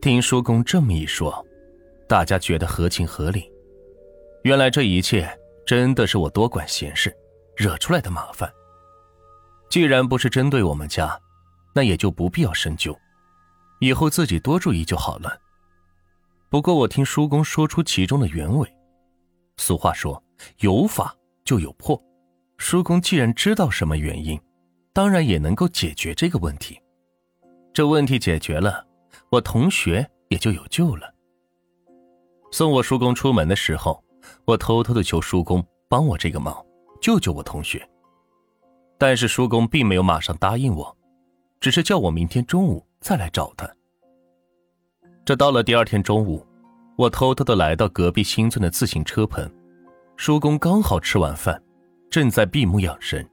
听叔公这么一说，大家觉得合情合理。原来这一切真的是我多管闲事，惹出来的麻烦。既然不是针对我们家，那也就不必要深究，以后自己多注意就好了。不过我听叔公说出其中的原委，俗话说有法就有破，叔公既然知道什么原因，当然也能够解决这个问题。这问题解决了，我同学也就有救了。送我叔公出门的时候，我偷偷的求叔公帮我这个忙，救救我同学。但是叔公并没有马上答应我，只是叫我明天中午再来找他。这到了第二天中午，我偷偷的来到隔壁新村的自行车棚，叔公刚好吃完饭，正在闭目养神。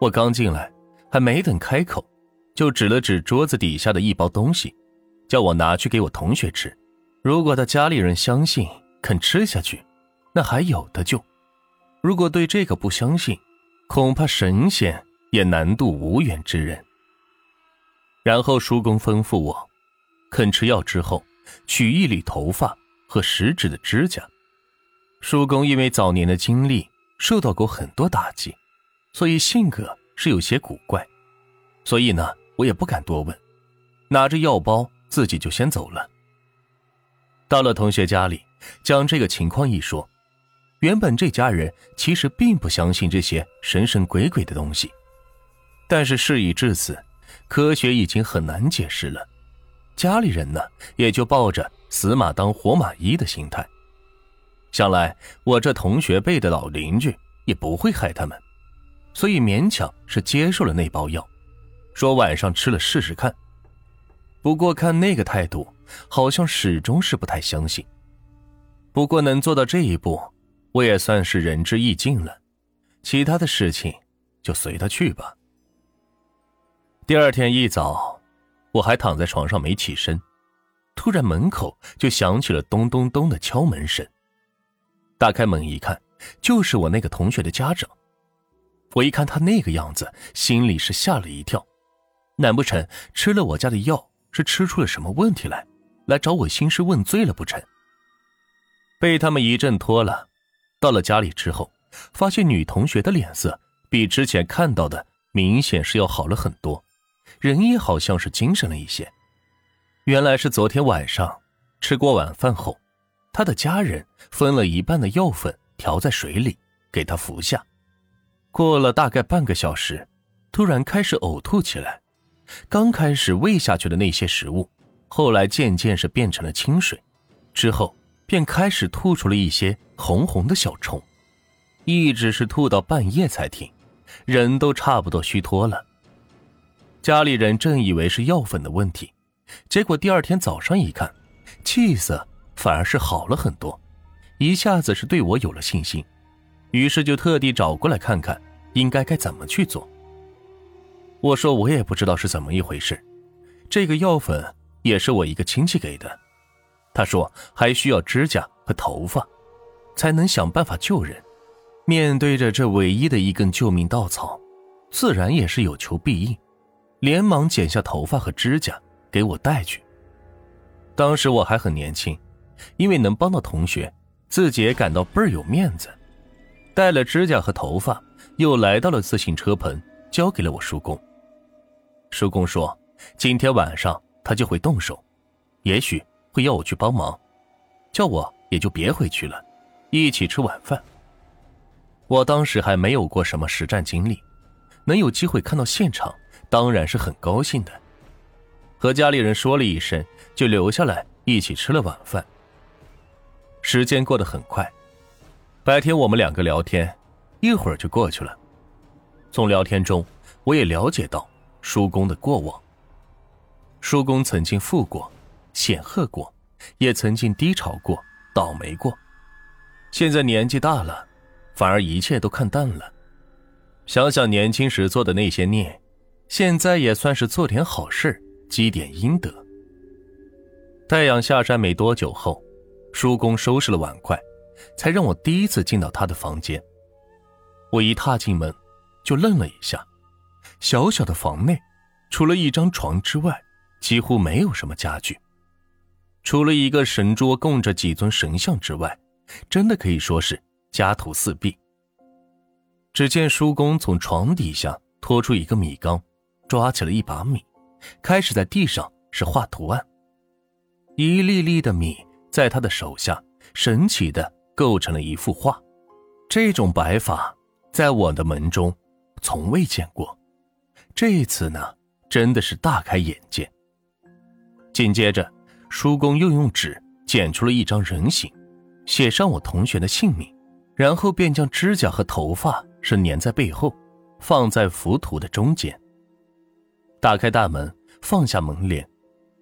我刚进来，还没等开口，就指了指桌子底下的一包东西，叫我拿去给我同学吃。如果他家里人相信肯吃下去，那还有的救；如果对这个不相信，恐怕神仙也难渡无缘之人。然后叔公吩咐我。肯吃药之后，取一缕头发和食指的指甲。叔公因为早年的经历受到过很多打击，所以性格是有些古怪。所以呢，我也不敢多问，拿着药包自己就先走了。到了同学家里，将这个情况一说，原本这家人其实并不相信这些神神鬼鬼的东西，但是事已至此，科学已经很难解释了。家里人呢，也就抱着死马当活马医的心态。想来我这同学辈的老邻居也不会害他们，所以勉强是接受了那包药，说晚上吃了试试看。不过看那个态度，好像始终是不太相信。不过能做到这一步，我也算是仁至义尽了。其他的事情就随他去吧。第二天一早。我还躺在床上没起身，突然门口就响起了咚咚咚的敲门声。打开门一看，就是我那个同学的家长。我一看他那个样子，心里是吓了一跳。难不成吃了我家的药，是吃出了什么问题来，来找我兴师问罪了不成？被他们一阵拖了，到了家里之后，发现女同学的脸色比之前看到的明显是要好了很多。人也好像是精神了一些，原来是昨天晚上吃过晚饭后，他的家人分了一半的药粉调在水里给他服下。过了大概半个小时，突然开始呕吐起来。刚开始喂下去的那些食物，后来渐渐是变成了清水，之后便开始吐出了一些红红的小虫，一直是吐到半夜才停，人都差不多虚脱了。家里人正以为是药粉的问题，结果第二天早上一看，气色反而是好了很多，一下子是对我有了信心，于是就特地找过来看看应该该怎么去做。我说我也不知道是怎么一回事，这个药粉也是我一个亲戚给的，他说还需要指甲和头发，才能想办法救人。面对着这唯一的一根救命稻草，自然也是有求必应。连忙剪下头发和指甲给我带去。当时我还很年轻，因为能帮到同学，自己也感到倍儿有面子。带了指甲和头发，又来到了自行车棚，交给了我叔公。叔公说，今天晚上他就会动手，也许会要我去帮忙，叫我也就别回去了，一起吃晚饭。我当时还没有过什么实战经历，能有机会看到现场。当然是很高兴的，和家里人说了一声，就留下来一起吃了晚饭。时间过得很快，白天我们两个聊天，一会儿就过去了。从聊天中，我也了解到叔公的过往。叔公曾经富过，显赫过，也曾经低潮过，倒霉过。现在年纪大了，反而一切都看淡了。想想年轻时做的那些孽。现在也算是做点好事，积点阴德。太阳下山没多久后，叔公收拾了碗筷，才让我第一次进到他的房间。我一踏进门，就愣了一下。小小的房内，除了一张床之外，几乎没有什么家具。除了一个神桌供着几尊神像之外，真的可以说是家徒四壁。只见叔公从床底下拖出一个米缸，抓起了一把米，开始在地上是画图案。一粒粒的米在他的手下神奇的构成了一幅画。这种摆法在我的门中从未见过。这一次呢，真的是大开眼界。紧接着，叔公又用纸剪出了一张人形，写上我同学的姓名，然后便将指甲和头发。是粘在背后，放在浮屠的中间。打开大门，放下门帘，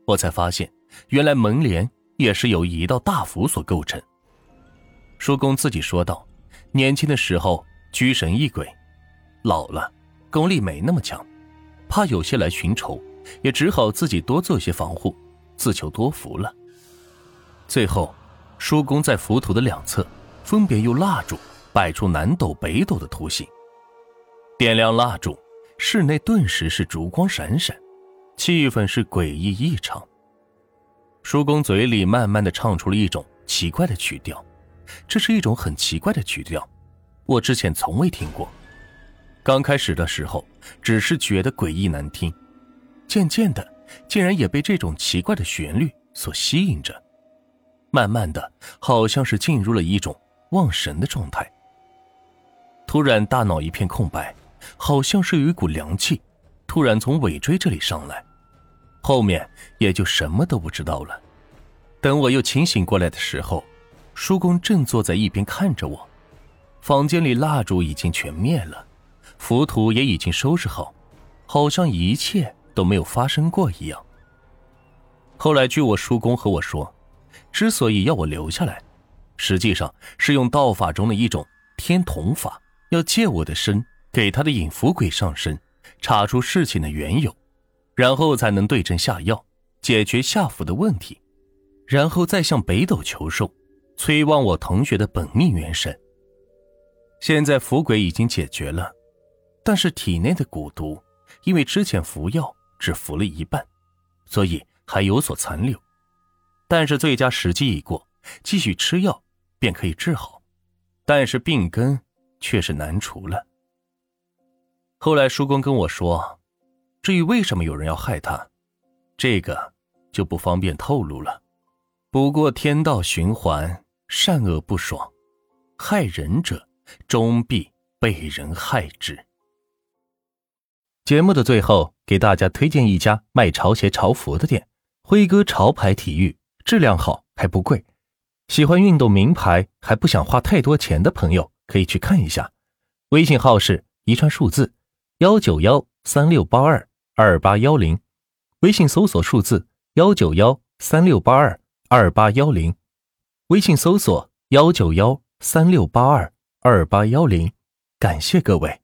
我才发现，原来门帘也是由一道大符所构成。叔公自己说道：“年轻的时候居神异鬼，老了功力没那么强，怕有些来寻仇，也只好自己多做些防护，自求多福了。”最后，叔公在浮屠的两侧分别用蜡烛。摆出南斗北斗的图形，点亮蜡烛，室内顿时是烛光闪闪，气氛是诡异异常。叔公嘴里慢慢的唱出了一种奇怪的曲调，这是一种很奇怪的曲调，我之前从未听过。刚开始的时候只是觉得诡异难听，渐渐的竟然也被这种奇怪的旋律所吸引着，慢慢的好像是进入了一种忘神的状态。突然，大脑一片空白，好像是有一股凉气，突然从尾椎这里上来，后面也就什么都不知道了。等我又清醒过来的时候，叔公正坐在一边看着我。房间里蜡烛已经全灭了，浮屠也已经收拾好，好像一切都没有发生过一样。后来，据我叔公和我说，之所以要我留下来，实际上是用道法中的一种天童法。要借我的身给他的引符鬼上身，查出事情的缘由，然后才能对症下药，解决下符的问题，然后再向北斗求寿，催旺我同学的本命元神。现在符鬼已经解决了，但是体内的蛊毒，因为之前服药只服了一半，所以还有所残留。但是最佳时机已过，继续吃药便可以治好，但是病根。却是难除了。后来叔公跟我说，至于为什么有人要害他，这个就不方便透露了。不过天道循环，善恶不爽，害人者终必被人害之。节目的最后，给大家推荐一家卖潮鞋、潮服的店——辉哥潮牌体育，质量好还不贵。喜欢运动名牌还不想花太多钱的朋友。可以去看一下，微信号是一串数字幺九幺三六八二二八幺零，微信搜索数字幺九幺三六八二二八幺零，微信搜索幺九幺三六八二二八幺零，感谢各位。